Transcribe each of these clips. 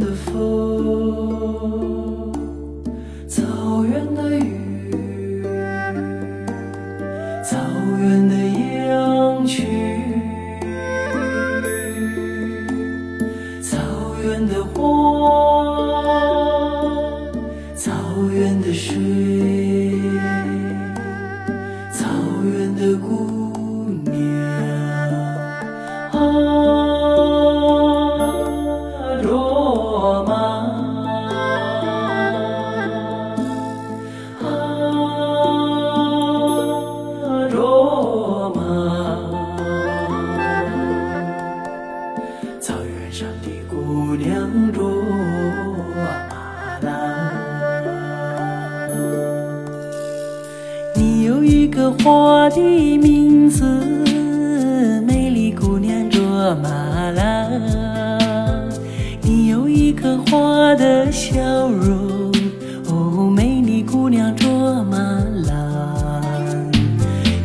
的风，草原的雨，草原的羊群，草原的花，草原的水，花的名字，美丽姑娘卓玛拉。你有一颗花的笑容，哦，美丽姑娘卓玛拉。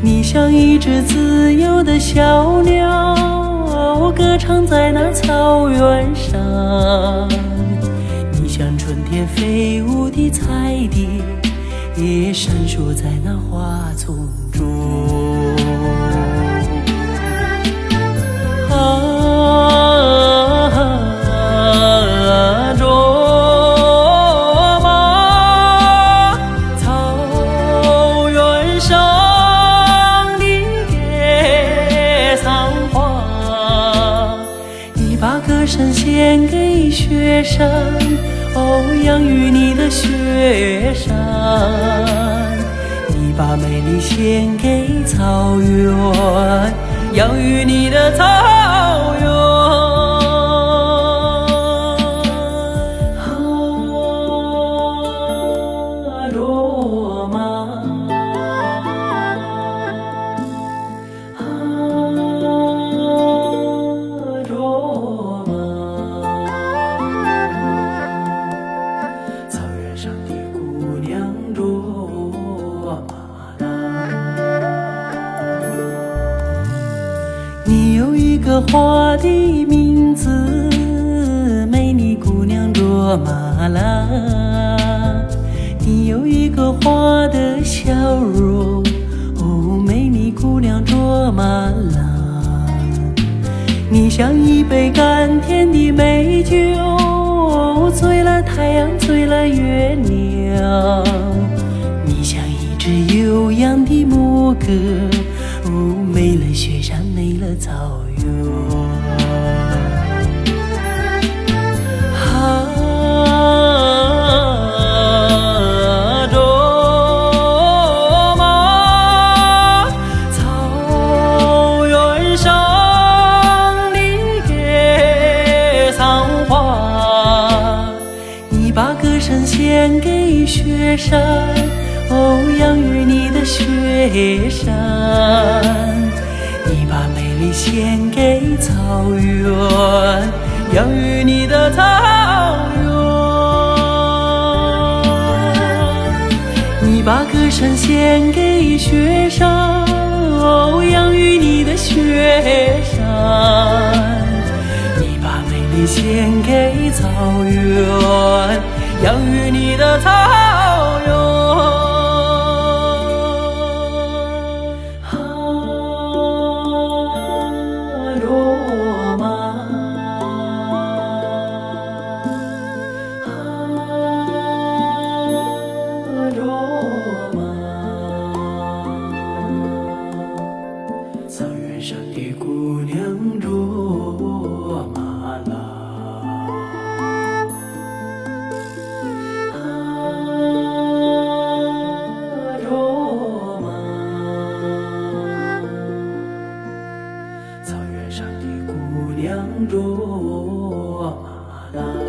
你像一只自由的小鸟，歌唱在那草原上。你像春天飞舞的彩蝶。也闪烁在那花把歌声献给雪山。哦，养育你的雪山，你把美丽献给草原，养育你的草你有一个花的名字，美丽姑娘卓玛拉。你有一个花的笑容，哦，美丽姑娘卓玛拉。你像一杯甘甜的美酒。醉了太阳，醉了月亮。你像一只悠扬的牧歌，草原。啊，卓玛，草原上的野桑花。你把歌声献给雪山，哦，养育你的雪山。你把美丽献给草原，养育你的草原。你把歌声献给雪山，哦，养育你的雪山。你把美丽献给草原，养育你的草。向着我啊